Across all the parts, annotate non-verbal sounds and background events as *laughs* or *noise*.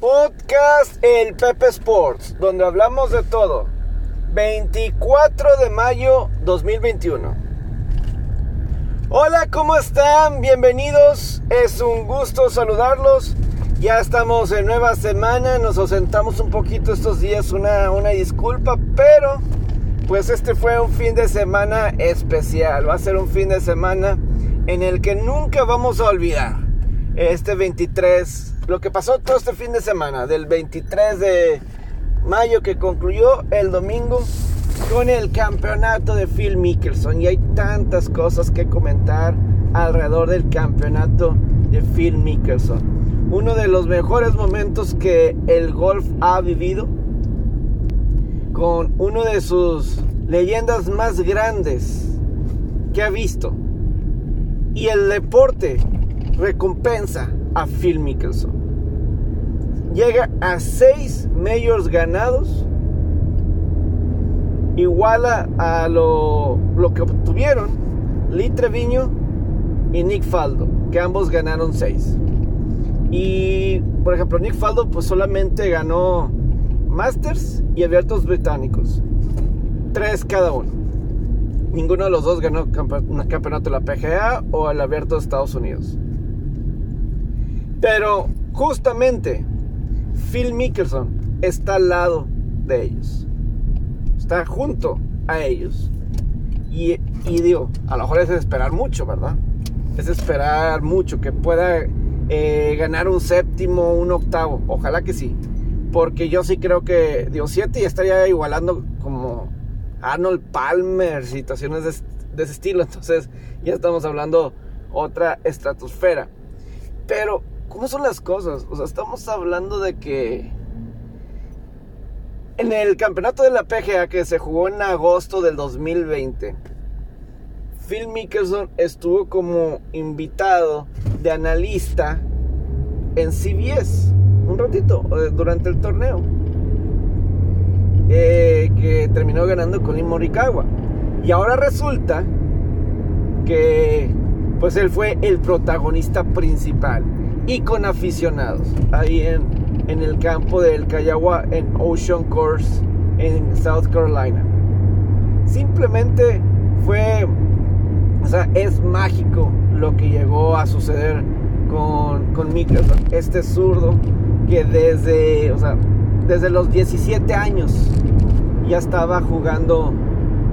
Podcast El Pepe Sports, donde hablamos de todo. 24 de mayo 2021. Hola, ¿cómo están? Bienvenidos. Es un gusto saludarlos. Ya estamos en nueva semana. Nos ausentamos un poquito estos días. Una, una disculpa, pero pues este fue un fin de semana especial. Va a ser un fin de semana en el que nunca vamos a olvidar. Este 23 lo que pasó todo este fin de semana, del 23 de mayo que concluyó el domingo con el campeonato de Phil Mickelson. Y hay tantas cosas que comentar alrededor del campeonato de Phil Mickelson. Uno de los mejores momentos que el golf ha vivido con uno de sus leyendas más grandes que ha visto. Y el deporte recompensa a Phil Mickelson. Llega a 6 majors ganados. Iguala a lo, lo que obtuvieron Lee Treviño y Nick Faldo, que ambos ganaron 6. Y por ejemplo, Nick Faldo pues solamente ganó Masters y abiertos británicos. Tres cada uno. Ninguno de los dos ganó un campeonato de la PGA o el abierto de Estados Unidos. Pero justamente Phil Mickelson está al lado de ellos. Está junto a ellos. Y, digo, a lo mejor es esperar mucho, ¿verdad? Es esperar mucho que pueda eh, ganar un séptimo, un octavo. Ojalá que sí. Porque yo sí creo que, digo, 7 ya estaría igualando como Arnold Palmer, situaciones de, de ese estilo. *laughs* Entonces ya estamos hablando otra estratosfera. Pero ¿Cómo son las cosas? O sea, estamos hablando de que en el campeonato de la PGA que se jugó en agosto del 2020, Phil Mickelson estuvo como invitado de analista en CBS un ratito eh, durante el torneo. Eh, que terminó ganando Colin Morikawa. Y ahora resulta que pues él fue el protagonista principal y con aficionados ahí en, en el campo del Cayawa en Ocean Course en South Carolina. Simplemente fue, o sea, es mágico lo que llegó a suceder con, con Mickelson, este zurdo que desde, o sea, desde los 17 años ya estaba jugando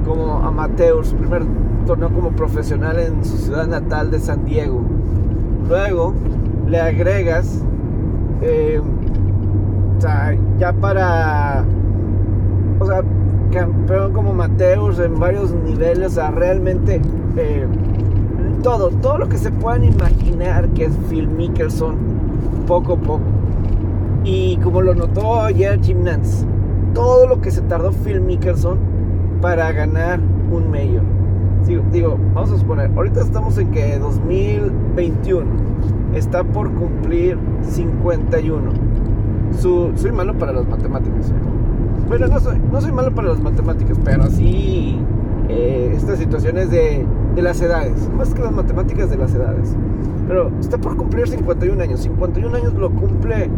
como amateur, su primer torneo como profesional en su ciudad natal de San Diego. Luego le agregas, eh, o sea, ya para, o sea, campeón como Mateus en varios niveles, o sea, realmente eh, todo, todo lo que se puedan imaginar que es Phil Mickelson, poco a poco. Y como lo notó ayer Jim Nance, todo lo que se tardó Phil Mickelson para ganar un mayor. digo, vamos a suponer, ahorita estamos en que 2021 está por cumplir 51. soy malo para las matemáticas. Bueno, no soy, no soy malo para las matemáticas, pero sí eh, estas situaciones de, las edades, más que las matemáticas de las edades. Pero está por cumplir 51 años. 51 años lo cumple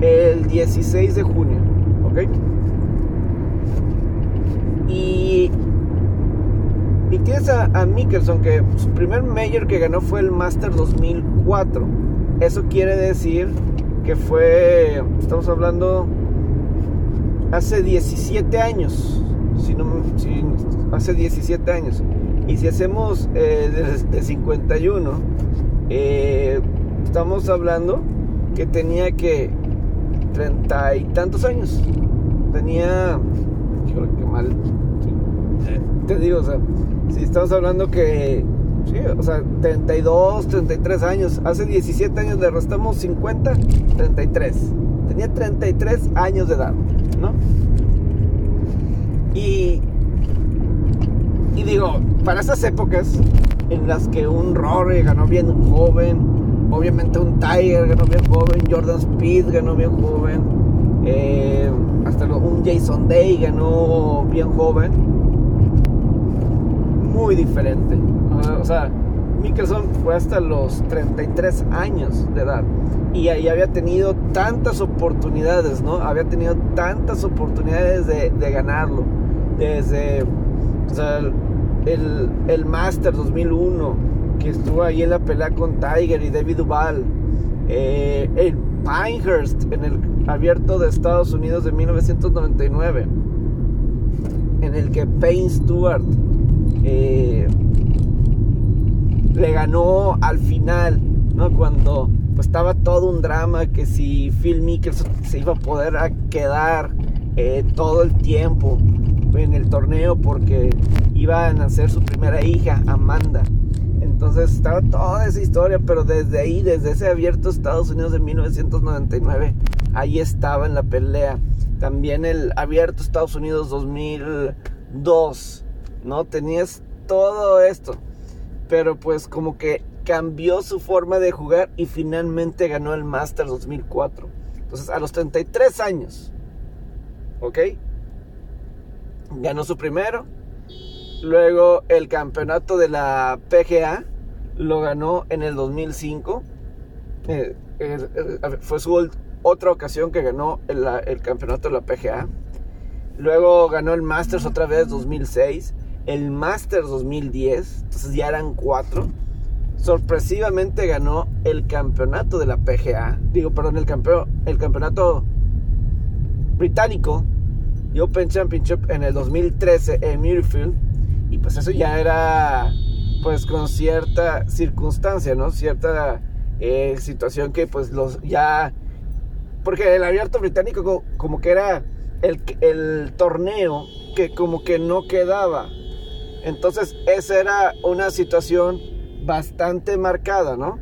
el 16 de junio, ¿ok? Y, y tienes a, Mickelson que su primer mayor que ganó fue el Master 2004 eso quiere decir que fue, estamos hablando, hace 17 años. Si no, hace 17 años. Y si hacemos eh, de, 51, eh, estamos hablando que tenía que treinta y tantos años. Tenía, qué mal. Te digo, o sea, si estamos hablando que Sí, o sea, 32, 33 años. Hace 17 años le restamos 50, 33. Tenía 33 años de edad, ¿no? Y, y digo, para esas épocas en las que un Rory ganó bien joven, obviamente un Tiger ganó bien joven, Jordan Speed ganó bien joven, eh, hasta un Jason Day ganó bien joven, muy diferente sea, Mickelson fue hasta los 33 años de edad y ahí había tenido tantas oportunidades, ¿no? Había tenido tantas oportunidades de, ganarlo. Desde el, el Master 2001, que estuvo ahí en la pelea con Tiger y David Duval. Eh, el Pinehurst en el abierto de Estados Unidos de 1999, en el que Payne Stewart eh, le ganó al final, ¿no? Cuando pues, estaba todo un drama que si Phil Mickelson se iba a poder quedar eh, todo el tiempo en el torneo porque iba a nacer su primera hija, Amanda. Entonces estaba toda esa historia, pero desde ahí, desde ese abierto Estados Unidos de 1999, ahí estaba en la pelea. También el abierto Estados Unidos 2002, ¿no? Tenías todo esto, pero pues como que cambió su forma de jugar y finalmente ganó el Masters 2004. Entonces a los 33 años, ¿ok? Ganó su primero, Luego el campeonato de la PGA lo ganó en el 2005. Eh, fue su otra ocasión que ganó el, campeonato de la PGA. Luego ganó el Masters otra vez 2006. El Masters 2010. Entonces ya eran cuatro. Sorpresivamente ganó el campeonato de la PGA. Digo, perdón, el, el campeonato británico. Open Championship en el 2013 en Muirfield y pues eso ya era pues con cierta circunstancia, ¿no? Cierta eh, situación que pues los ya... Porque el abierto británico como, que era el, el torneo que como que no quedaba. Entonces esa era una situación bastante marcada, ¿no?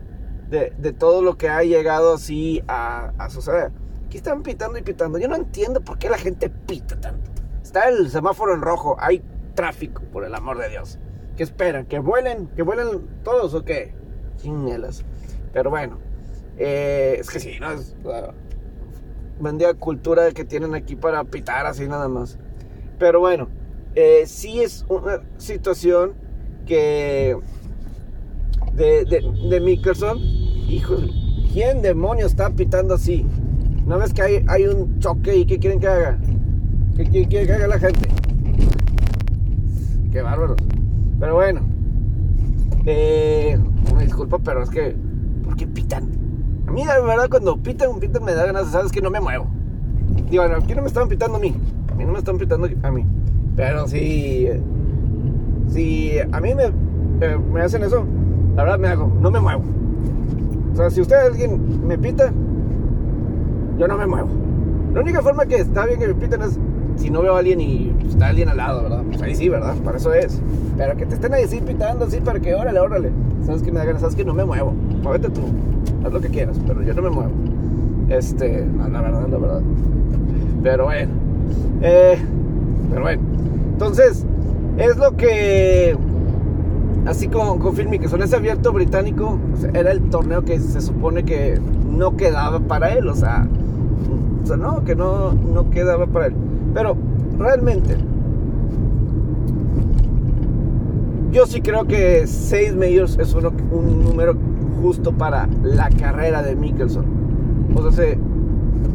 De, todo lo que ha llegado así a, suceder. Aquí están pitando y pitando. Yo no entiendo por qué la gente pita tanto. Está el semáforo en rojo. Hay tráfico, por el amor de Dios. ¿Qué esperan? ¿Que vuelen? ¿Que vuelen todos o qué? Chinelas. Pero bueno, eh, es que sí, ¿no? Es la cultura que tienen aquí para pitar así nada más. Pero bueno, eh, sí es una situación que de, de, de Mickelson, hijo, ¿quién demonio está pitando así? ¿No ves que hay, hay un choque y qué quieren que haga? ¿Qué quieren que haga la gente? qué bárbaros. Pero bueno, eh, me disculpo, pero es que, ¿por qué pitan? A mí, la verdad, cuando pitan, pitan, me da ganas, sabes que no me muevo. Digo, bueno, aquí no me están pitando a mí, a mí no me están pitando a mí. Pero si, si a mí me, me hacen eso, la verdad me hago, no me muevo. O sea, si usted alguien me pita, yo no me muevo. La única forma que está bien que me piten es si no veo a alguien y está alguien al lado, ¿verdad? Pues ahí sí, ¿verdad? Para eso es. Pero que te estén ahí así pitando así para que, órale, órale. ¿Sabes que me da ganas? ¿Sabes que no me muevo? Muévete tú. Haz lo que quieras, pero yo no me muevo. Este, la verdad, la verdad. Pero bueno. Eh, pero bueno. Entonces, es lo que. Así como con que son ese abierto británico, era el torneo que se supone que no quedaba para él, o sea, o sea, no, que no, no quedaba para él. Pero realmente, yo sí creo que 6 majors es un número justo para la carrera de Mickelson. O sea,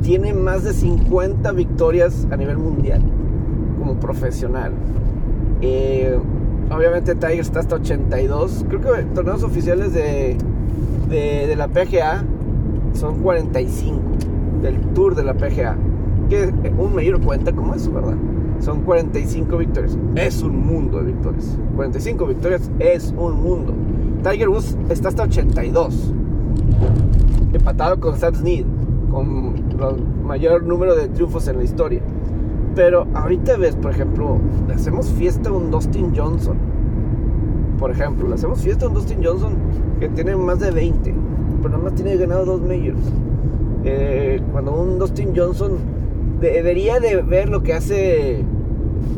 tiene más de 50 victorias a nivel mundial como profesional. Eh, obviamente Tiger está hasta 82. Creo que torneos oficiales de, de, la PGA son 45 del Tour de la PGA que un mayor cuenta como eso, ¿verdad? Son 45 victorias. Es un mundo de victorias. 45 victorias es un mundo. Tiger Woods está hasta 82. Empatado con Sam Snead. Con el mayor número de triunfos en la historia. Pero ahorita ves, por ejemplo, le hacemos fiesta a un Dustin Johnson. Por ejemplo, le hacemos fiesta a un Dustin Johnson que tiene más de 20. Pero nada más tiene ganado dos majors. Eh, cuando un Dustin Johnson debería de ver lo que hace.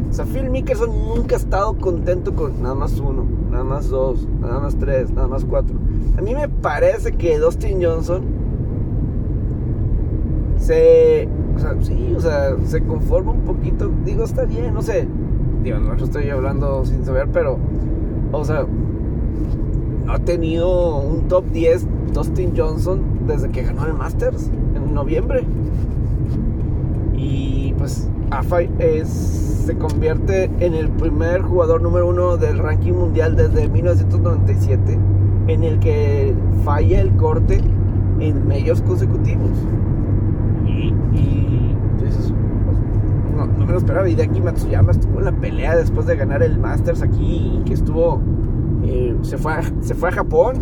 O sea, Mickelson nunca ha estado contento con nada más uno, nada más dos, nada más tres, nada más cuatro. A mí me parece que Dustin Johnson se. O sea, sí, o sea, se conforma un poquito. Digo, está bien, no sé. Digo, no estoy hablando sin saber, pero. O sea, no ha tenido un top 10 Dustin Johnson desde que ganó el Masters en noviembre. Y pues AFA es, se convierte en el primer jugador número uno del ranking mundial desde 1997 en el que falla el corte en medios consecutivos. Y, y pues, no, me lo esperaba. Y de aquí Matsuyama estuvo en la pelea después de ganar el Masters aquí, que estuvo, eh, se, fue a, se fue a Japón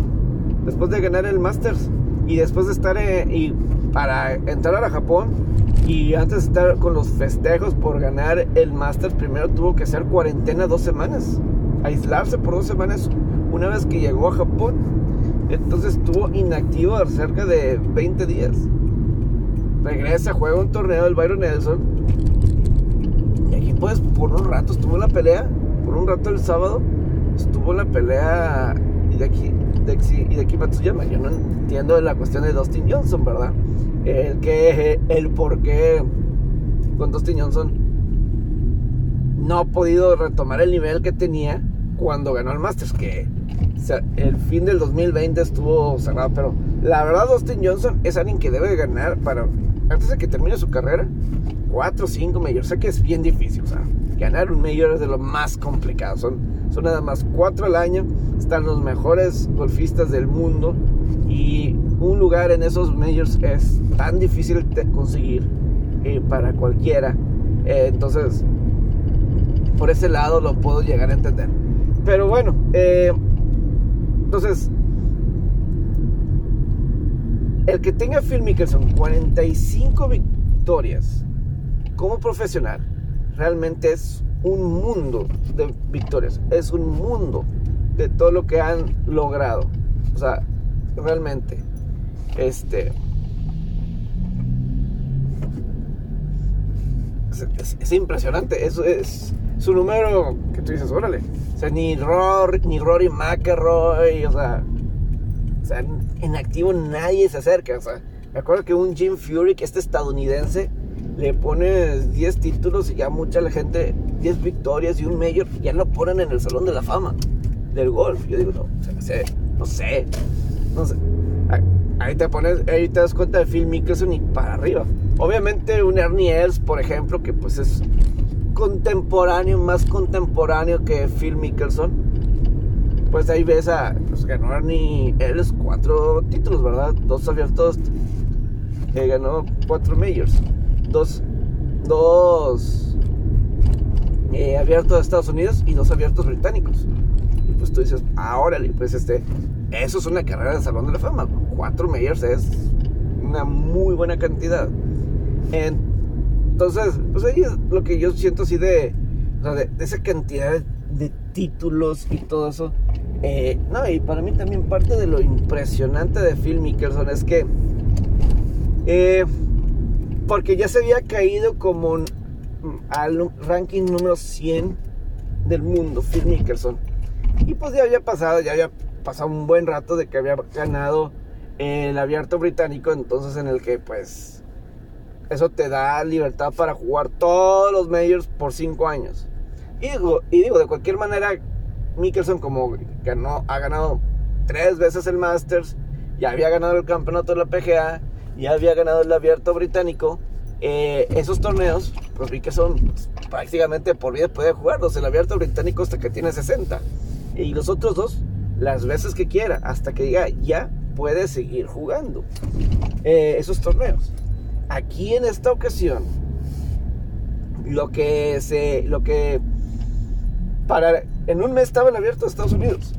después de ganar el Masters. Y después de estar, eh, y para entrar a Japón, y antes de estar con los festejos por ganar el Masters, primero tuvo que hacer cuarentena dos semanas, aislarse por dos semanas una vez que llegó a Japón. Entonces estuvo inactivo cerca de 20 días. Regresa, juega un torneo del Byron Nelson. Y aquí pues por un rato estuvo la pelea. Por un rato el sábado estuvo la pelea y de aquí, y de aquí Matsuyama. Yo no entiendo la cuestión de Dustin Johnson, ¿verdad? El que, el por qué con Dustin Johnson no ha podido retomar el nivel que tenía cuando ganó el Masters, que el fin del 2020 estuvo cerrado, pero la verdad Dustin Johnson es alguien que debe ganar para, antes de que termine su carrera, 4 o 5 majors. Sé que es bien difícil, o sea, ganar un mayor es de lo más complicado. Son, son nada más 4 al año, están los mejores golfistas del mundo y un lugar en esos majors es tan difícil de conseguir eh, para cualquiera. Eh, entonces, por ese lado lo puedo llegar a entender. Pero bueno, eh, entonces, el que tenga Phil Mickelson 45 victorias como profesional, realmente es un mundo de victorias, es un mundo de todo lo que han logrado. O sea, realmente, este... Es, impresionante, eso es su número que tú dices, órale. O sea, ni Rory, ni Rory McElroy, o sea, o sea, en activo nadie se acerca. O sea, me acuerdo que un Jim Furyk, este estadounidense, le pone 10 títulos y ya mucha la gente, 10 victorias y un mayor, ya lo ponen en el Salón de la Fama del golf. Yo digo, no, o sea, no sé, no sé, no sé. Ahí te pones, ahí te das cuenta de Phil Mickelson y para arriba. Obviamente un Ernie Els, por ejemplo, que pues es contemporáneo, más contemporáneo que Phil Mickelson, pues ahí ves a, pues ganó cuatro títulos, ¿verdad? Dos abiertos, eh, ganó cuatro majors, dos, dos eh, abiertos de Estados Unidos y dos abiertos británicos. Y pues tú dices, ahora, pues este, eso es una carrera de Salón de la Fama, cuatro majors es una muy buena cantidad. Entonces, pues ahí es lo que yo siento así de, de, esa cantidad de, títulos y todo eso. Eh, no, y para mí también parte de lo impresionante de Phil Mickelson es que, eh, porque ya se había caído como al ranking número 100 del mundo, Phil Mickelson. Y pues ya había pasado, ya había pasado un buen rato de que había ganado el abierto británico, entonces en el que pues eso te da libertad para jugar todos los majors por 5 años. Y digo, y digo, de cualquier manera, Mickelson como ganó, ha ganado tres veces el Masters, ya había ganado el campeonato de la PGA, ya había ganado el abierto británico. Eh, esos torneos, pues Mickelson pues, prácticamente por vida puede jugarlos. El abierto británico hasta que tiene 60. Y los otros dos, las veces que quiera, hasta que diga ya puede seguir jugando eh, esos torneos. Aquí en esta ocasión, lo que se, lo que para, en un mes estaba el abierto de Estados Unidos.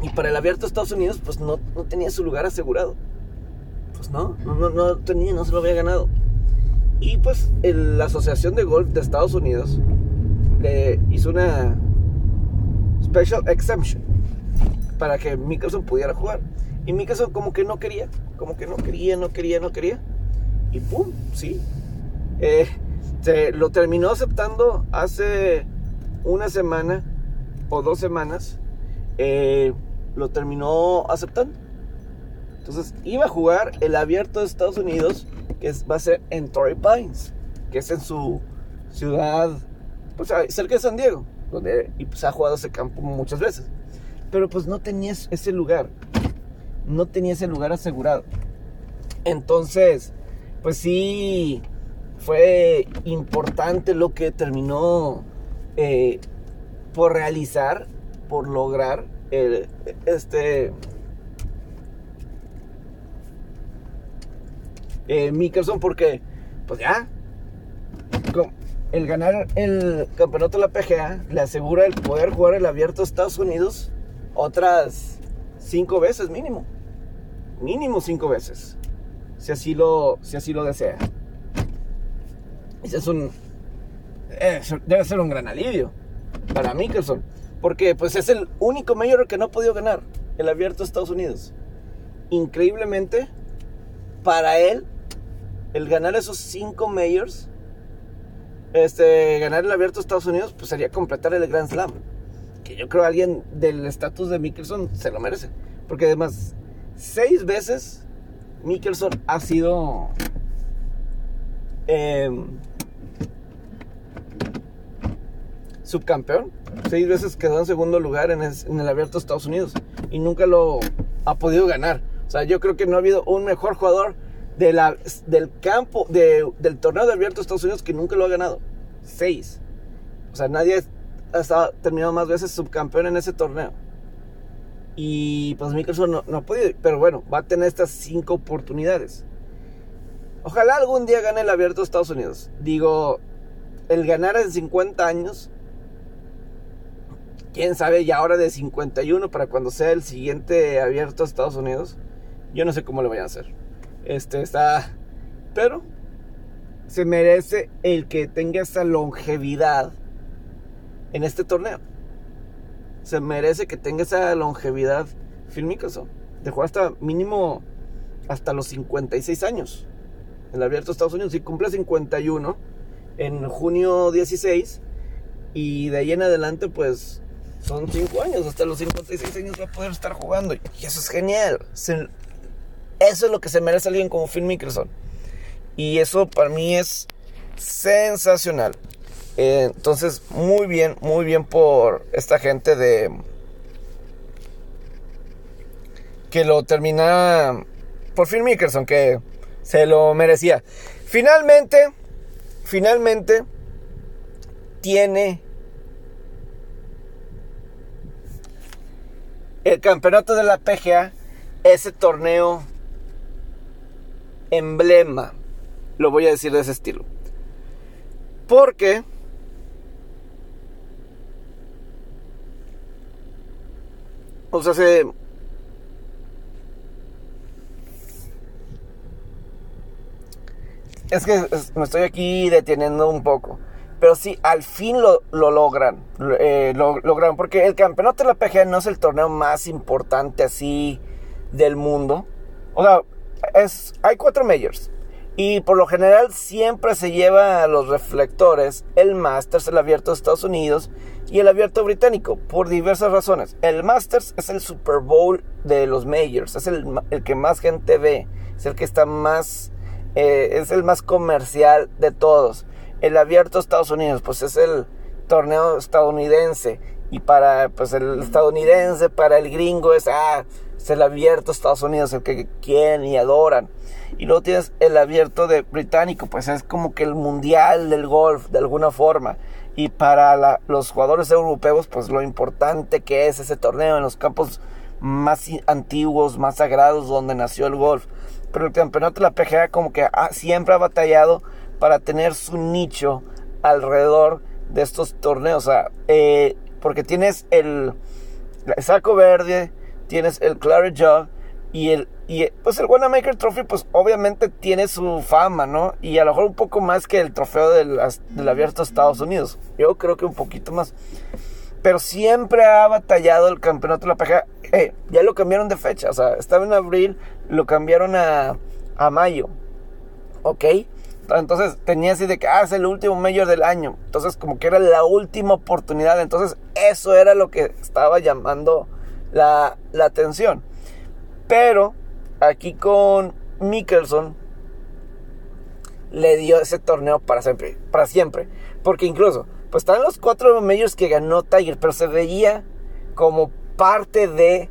Y para el abierto de Estados Unidos, pues no, no tenía su lugar asegurado. Pues no, no, no, tenía, no se lo había ganado. Y pues la Asociación de Golf de Estados Unidos le hizo una special exemption para que Mickelson pudiera jugar. Y Mickelson como que no quería, como que no quería, no quería, no quería y ¡pum! Sí. Eh, se lo terminó aceptando hace una semana o dos semanas. Eh, lo terminó aceptando. Entonces iba a jugar el abierto de Estados Unidos, que va a ser en Torrey Pines, que es en su ciudad, pues cerca de San Diego, donde y pues, ha jugado ese campo muchas veces. pero pues no tenías ese lugar. No tenía ese lugar asegurado. Entonces, pues sí, fue importante lo que terminó eh, por realizar, por lograr este eh, Mickelson porque pues ya el ganar el campeonato de la PGA le asegura el poder jugar el abierto de Estados Unidos otras cinco veces mínimo mínimo cinco veces si así lo si así lo desea ese es un debe ser un gran alivio para Mickelson. Porque pues es el único mayor que no ha podido ganar el abierto de Estados Unidos. Increíblemente, para él, el ganar esos cinco mayors, este, ganar el abierto de Estados Unidos, pues sería completar el Grand Slam. Que yo creo alguien del estatus de Mickelson se lo merece. Porque además, seis veces Mickelson ha sido... Eh, subcampeón. Seis veces quedó en segundo lugar en, el abierto de Estados Unidos y nunca lo ha podido ganar. O sea, yo creo que no ha habido un mejor jugador de la, del campo, del torneo de abierto de Estados Unidos que nunca lo ha ganado. Seis. O sea, nadie ha terminado más veces subcampeón en ese torneo. Y pues Mickelson no, no ha podido, pero bueno, va a tener estas cinco oportunidades. Ojalá algún día gane el abierto de Estados Unidos. Digo, el ganar en 50 años quién sabe, ya ahora de 51 para cuando sea el siguiente abierto a Estados Unidos. Yo no sé cómo lo vayan a hacer. Este está. Pero se merece el que tenga esa longevidad en este torneo. Se merece que tenga esa longevidad Phil Mickelson. De jugar hasta mínimo hasta los 56 años. El abierto a Estados Unidos. Si cumple 51 en junio 16. Y de ahí en adelante, pues son 5 años, hasta los 56 años va a poder estar jugando. Y eso es genial. eso es lo que se merece alguien como Phil Mickelson. Y eso para mí es sensacional. Eh, entonces, muy bien, muy bien por esta gente de... Que lo termina por Phil Mickelson, que se lo merecía. Finalmente, finalmente, tiene el campeonato de la PGA, ese torneo emblema, lo voy a decir de ese estilo. Porque o sea, se es que me estoy aquí deteniendo un poco. Pero sí, al fin lo, logran. Eh, lo logran. Porque el campeonato de la PGA no es el torneo más importante así del mundo. O sea, es, hay cuatro majors. Y por lo general siempre se lleva a los reflectores el Masters, el abierto de Estados Unidos y el abierto británico, por diversas razones. El Masters es el Super Bowl de los majors, es el, que más gente ve, es el que está más, eh, es el más comercial de todos el abierto Estados Unidos, pues es el torneo estadounidense. Y para pues el estadounidense, para el gringo es, ah, es el abierto Estados Unidos, el que quieren y adoran. Y luego tienes el abierto de británico, pues es como que el mundial del golf, de alguna forma. Y para los jugadores europeos, pues lo importante que es ese torneo en los campos más antiguos, más sagrados, donde nació el golf. Pero el campeonato de la PGA como que siempre ha batallado para tener su nicho alrededor de estos torneos. O sea, eh, porque tienes el, saco verde, tienes el Claret Jug y el y pues el Wanamaker Trophy pues obviamente tiene su fama, ¿no? Y a lo mejor un poco más que el trofeo del, del abierto de Estados Unidos. Yo creo que un poquito más. Pero siempre ha batallado el campeonato de la PGA. Eh, ya lo cambiaron de fecha. O sea, estaba en abril, lo cambiaron a, a mayo. ¿Ok? Entonces tenía así de que, ah, es el último mayor del año. Entonces como que era la última oportunidad. Entonces eso era lo que estaba llamando la, atención. Pero aquí con Mickelson le dio ese torneo para siempre. Para siempre. Porque incluso, pues estaban los cuatro majors que ganó Tiger. Pero se veía como parte de,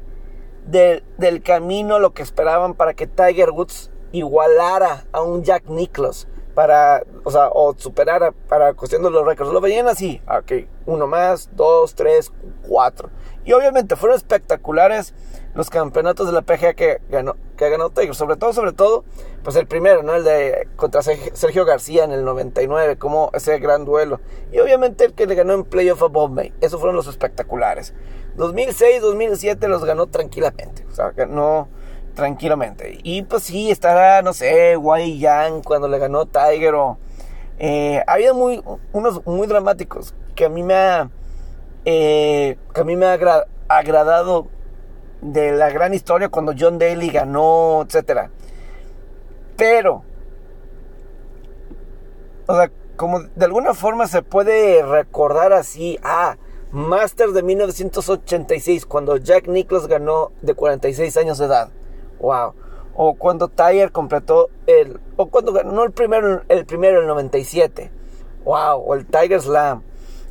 del camino lo que esperaban para que Tiger Woods igualara a un Jack Nicklaus para, o sea, o superara para cuestión de los récords. Lo veían así, ok, uno más, dos, tres, cuatro. Y obviamente fueron espectaculares los campeonatos de la PGA que ganó, que ganó Tiger. Sobre todo, sobre todo, pues el primero, ¿no? El de contra Sergio García en el 99, como ese gran duelo. Y obviamente el que le ganó en Playoff a Bob May. Esos fueron los espectaculares. 2006, 2007 los ganó tranquilamente. O sea, ganó tranquilamente. Y pues sí, estará, no sé, Wai Yang cuando le ganó Tiger o... Eh, había muy, unos muy dramáticos que a mí me ha, eh, que a mí me ha agradado de la gran historia cuando John Daly ganó, etcétera. Pero, o sea, como de alguna forma se puede recordar así, ah, Masters de 1986, cuando Jack Nicklaus ganó de 46 años de edad. Wow. O cuando Tiger completó el. O cuando ganó el primero, el primero, el 97. Wow. O el Tiger Slam.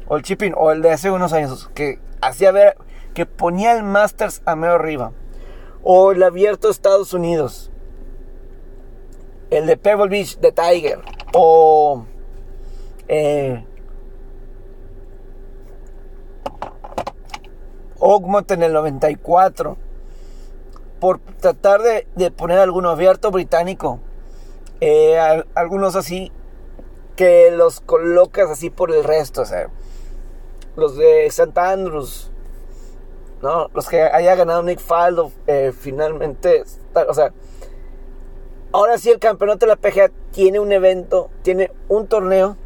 O el Chipping. O el de hace unos años. Que hacía ver. Que ponía el Masters a medio arriba. O el abierto Estados Unidos. El de Pebble Beach de Tiger. O. Eh, Oakmont en el 94 por tratar de, poner alguno abierto británico. Eh, algunos así que los colocas así por el resto. O sea, los de St. Andrews, ¿no? Los que haya ganado Nick Faldo eh, finalmente. O sea, ahora sí el campeonato de la PGA tiene un evento, tiene un torneo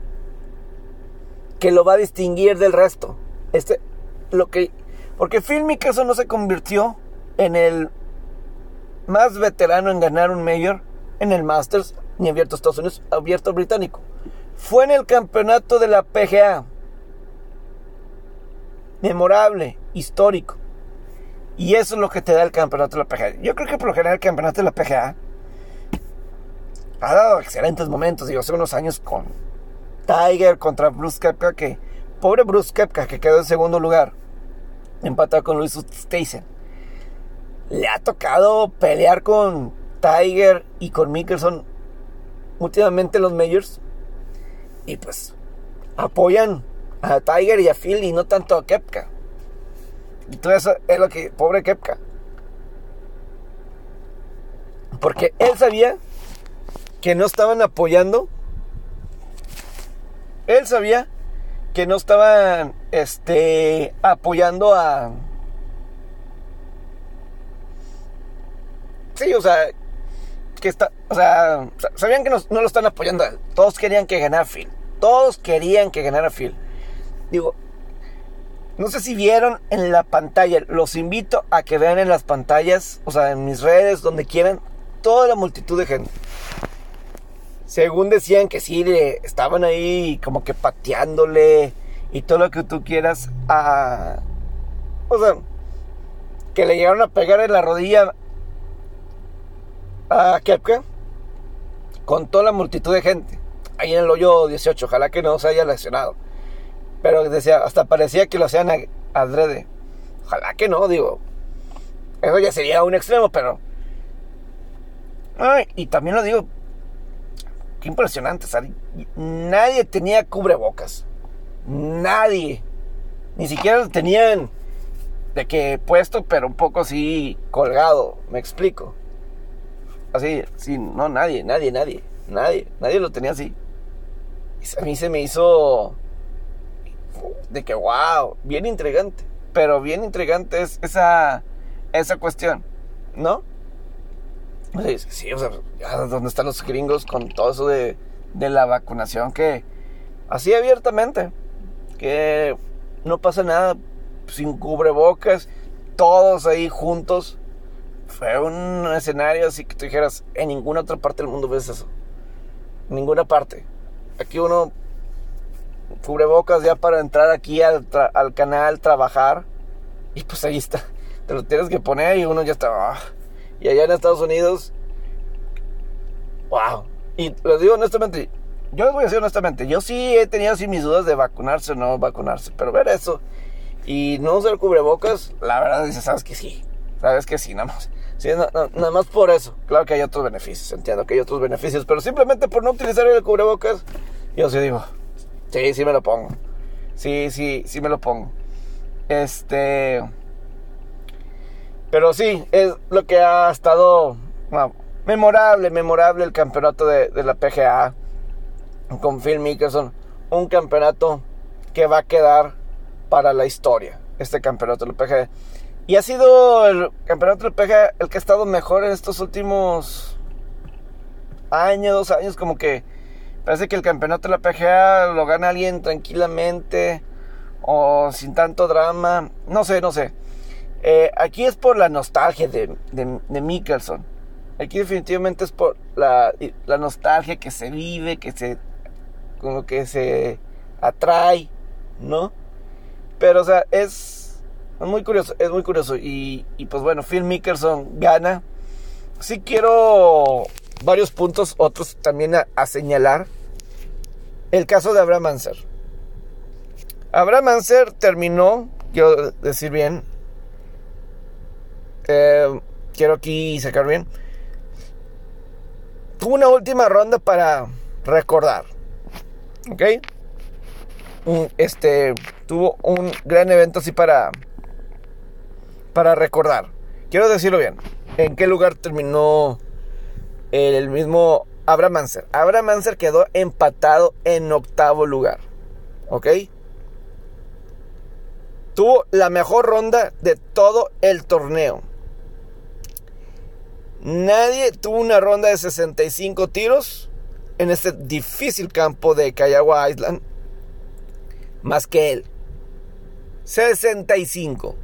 que lo va a distinguir del resto. Este, lo que, porque Phil Mickelson no se convirtió en el más veterano en ganar un Mayor en el Masters ni abierto Estados Unidos, abierto británico. Fue en el campeonato de la PGA. Memorable, histórico. Y eso es lo que te da el campeonato de la PGA. Yo creo que por lo general el campeonato de la PGA ha dado excelentes momentos. Digo, hace unos años con Tiger contra Bruce Kepka, que pobre Bruce Kepka, que quedó en segundo lugar, empatado con Luis Stassen le ha tocado pelear con Tiger y con Mickelson últimamente los majors y pues apoyan a Tiger y a Phil y no tanto a Kepka. Eso es lo que, pobre Kepka. Porque él sabía que no estaban apoyando. Él sabía que no estaban este, apoyando a, Sí, o sea, que está, o sea, sabían que no, lo están apoyando. Todos querían que ganara Phil. Todos querían que ganara Phil. Digo, no sé si vieron en la pantalla. Los invito a que vean en las pantallas, o sea, en mis redes, donde quieran, toda la multitud de gente. Según decían que sí, estaban ahí como que pateándole y todo lo que tú quieras a... O sea, que le llegaron a pegar en la rodilla a Kepka con toda la multitud de gente. Ahí en el hoyo 18, ojalá que no se haya lesionado. Pero decía, hasta parecía que lo hacían adrede. Ojalá que no, digo. Eso ya sería un extremo, pero. Ay, y también lo digo. Qué impresionante, Nadie tenía cubrebocas. Nadie. Ni siquiera lo tenían de que puesto, pero un poco así colgado. Me explico. Así, sí, no, nadie, nadie, nadie, nadie, nadie lo tenía así. A mí se me hizo de que, wow, bien intrigante. Pero bien intrigante es esa, esa cuestión, ¿no? Sí, o sea, ¿dónde están los gringos con todo eso de, de la vacunación? Que así abiertamente, que no pasa nada, sin cubrebocas, todos ahí juntos fue un escenario así que tú dijeras, en ninguna otra parte del mundo ves eso. En ninguna parte. Aquí uno cubre bocas ya para entrar aquí al, canal, trabajar. Y pues ahí está. Te lo tienes que poner y uno ya está. Ah. Y allá en Estados Unidos. Wow. Y les digo honestamente, yo les voy a decir honestamente, yo sí he tenido así mis dudas de vacunarse o no vacunarse. Pero ver eso. y no usar cubrebocas, la verdad dice, sabes que sí, sabes que sí, nada más. Nada más por eso. Claro que hay otros beneficios, entiendo que hay otros beneficios, pero simplemente por no utilizar el cubrebocas, yo sí digo, sí, sí me lo pongo. Sí, sí, sí me lo pongo. Este... Pero sí, es lo que ha estado memorable, memorable el campeonato de, de la PGA con Phil Mickelson. Un campeonato que va a quedar para la historia, este campeonato del PGA. Y ha sido el campeonato del PGA el que ha estado mejor en estos últimos años, dos años, como que parece que el campeonato de la PGA lo gana alguien tranquilamente o sin tanto drama, no sé, no sé. Eh, aquí es por la nostalgia de, de, Mickelson. Aquí definitivamente es por la, la, nostalgia que se vive, que se, con lo que se atrae, ¿no? Pero, o sea, es muy curioso, es muy curioso. Y, y pues bueno, Phil Mickelson gana. Sí quiero varios puntos, otros también a, señalar. El caso de Abraham Anser. Abraham Anser terminó, quiero decir bien, eh, quiero aquí sacar bien. Tuvo una última ronda para recordar. ¿Ok? este, tuvo un gran evento así para, para recordar. Quiero decirlo bien. ¿En qué lugar terminó el mismo Abraham Manser? Abraham Manser quedó empatado en octavo lugar. ¿Ok? Tuvo la mejor ronda de todo el torneo. Nadie tuvo una ronda de 65 tiros en este difícil campo de Kayawa Island más que él. 65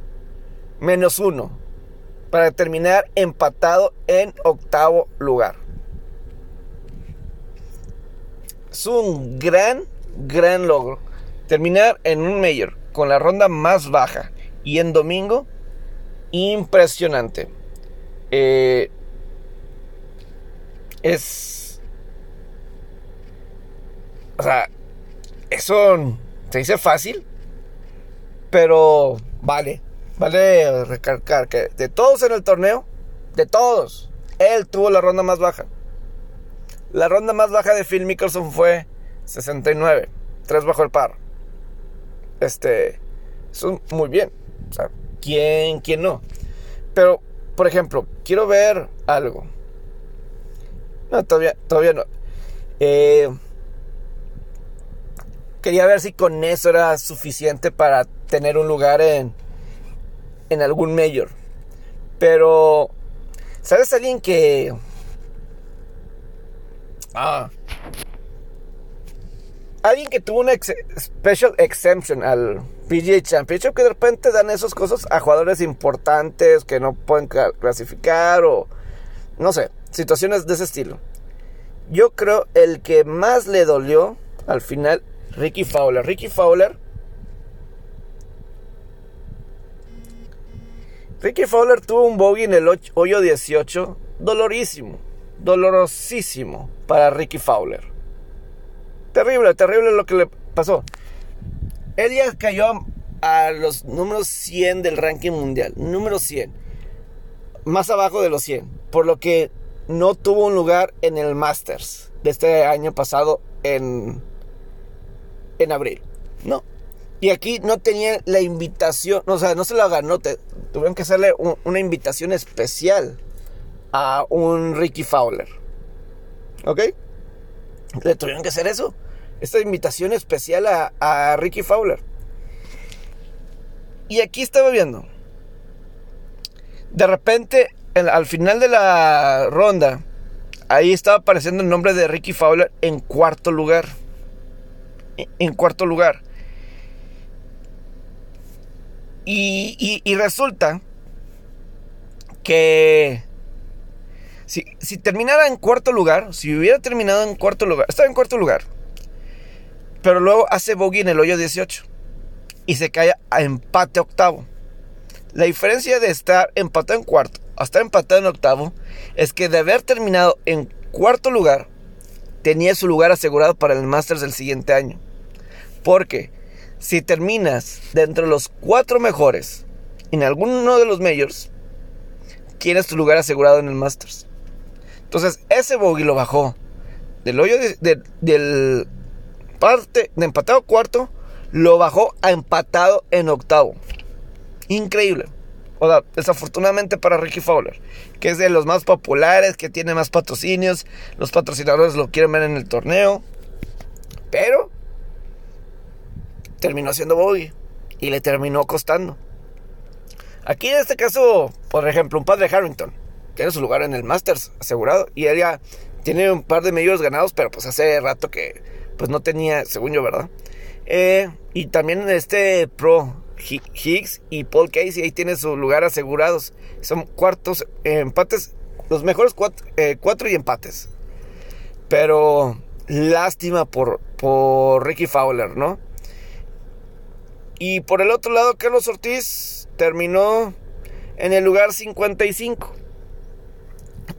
menos 1 para terminar empatado en octavo lugar. Es un gran, gran logro. Terminar en un mayor con la ronda más baja y en domingo, impresionante. Eh, es. O sea, eso se dice fácil, pero vale, vale recalcar que de todos en el torneo, de todos, él tuvo la ronda más baja. La ronda más baja de Phil Mickelson fue 69, 3 bajo el par. Este, eso muy bien. O sea, ¿quién, quién no? Pero, por ejemplo, quiero ver algo. No, todavía, todavía no. Eh, quería ver si con eso era suficiente para tener un lugar en, en algún mayor. Pero, ¿sabes alguien que... Ah. Alguien que tuvo una special exemption al PGA Championship que de repente dan esas cosas a jugadores importantes que no pueden clasificar o no sé, situaciones de ese estilo. Yo creo el que más le dolió al final Ricky Fowler. Ricky Fowler. Ricky Fowler tuvo un bogey en el hoyo 18. Dolorísimo. Dolorosísimo para Ricky Fowler. Terrible, terrible lo que le pasó. Él ya cayó a los números 100 del ranking mundial. Número 100. Más abajo de los 100. Por lo que no tuvo un lugar en el Masters de este año pasado en en abril. No. Y aquí no tenía la invitación, o sea, no se la ganó, tuvieron que hacerle una invitación especial a un Ricky Fowler. ¿Ok? Le tuvieron que hacer eso. Esta invitación especial a, Ricky Fowler. Y aquí estaba viendo. De repente, al final de la ronda, ahí estaba apareciendo el nombre de Ricky Fowler en cuarto lugar en cuarto lugar. Y, resulta que si, terminara en cuarto lugar, si hubiera terminado en cuarto lugar, estaba en cuarto lugar, pero luego hace bogey en el hoyo 18 y se cae a empate octavo. La diferencia de estar empatado en cuarto a estar empatado en octavo es que de haber terminado en cuarto lugar, tenía su lugar asegurado para el Masters del siguiente año. Porque si terminas de los cuatro mejores en alguno de los majors, tienes tu lugar asegurado en el Masters. Entonces, ese bogey lo bajó del hoyo del parte de empatado cuarto, lo bajó a empatado en octavo. Increíble. O sea, desafortunadamente para Ricky Fowler, que es de los más populares, que tiene más patrocinios, los patrocinadores lo quieren ver en el torneo, pero terminó siendo bogey y le terminó costando. Aquí en este caso, por ejemplo, un padre Harrington tiene su lugar en el Masters asegurado y él ya tiene un par de medios ganados, pero pues hace rato que pues no tenía, según yo, ¿verdad? Eh, y también este Pro Higgs y Paul Casey ahí tiene su lugar asegurados. Son cuartos, empates, los mejores cuatro, eh, cuatro, y empates. Pero lástima por, por Ricky Fowler, ¿no? Y por el otro lado, Carlos Ortiz terminó en el lugar 55.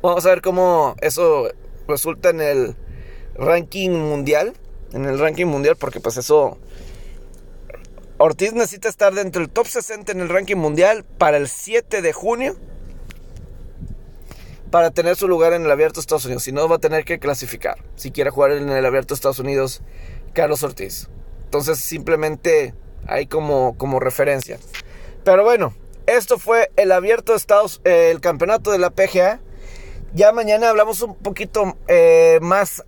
Vamos a ver cómo eso resulta en el ranking mundial. En el ranking mundial, porque pues eso... Ortiz necesita estar dentro del top 60 en el ranking mundial para el 7 de junio. Para tener su lugar en el abierto de Estados Unidos. Si no, va a tener que clasificar. Si quiere jugar en el abierto de Estados Unidos, Carlos Ortiz. Entonces simplemente hay como, como referencia. Pero bueno, esto fue el abierto de Estados, eh, el campeonato de la PGA. Ya mañana hablamos un poquito eh, más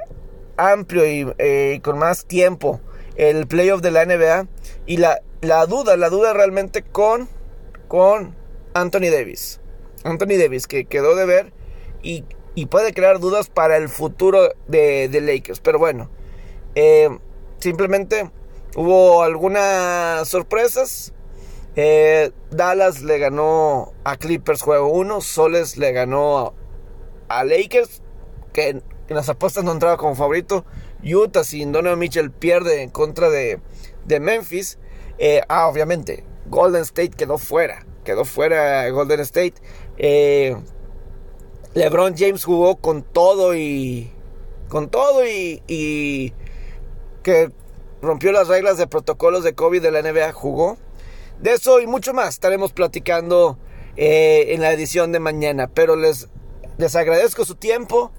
amplio eh, y, con más tiempo el playoff de la NBA y la, la duda, la duda realmente con, con Anthony Davis. Anthony Davis que quedó de ver y, puede crear dudas para el futuro de, de Lakers. Pero bueno, simplemente hubo algunas sorpresas. Dallas le ganó a Clippers juego 1, Soles le ganó a Lakers, que en, las apuestas no entraba como favorito. Utah sin Donovan Mitchell pierde en contra de, Memphis. Eh, ah, obviamente, Golden State quedó fuera. Quedó fuera Golden State. Eh, LeBron James jugó con todo y. Con todo y, y. Que rompió las reglas de protocolos de COVID de la NBA. Jugó. De eso y mucho más estaremos platicando eh, en la edición de mañana. Pero les les agradezco su tiempo.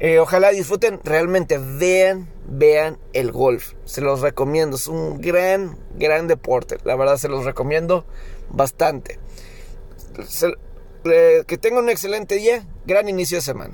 Eh, ojalá disfruten, realmente vean, vean el golf. Se los recomiendo, es un gran, gran deporte. La verdad se los recomiendo bastante. que tengan un excelente día, gran inicio de semana.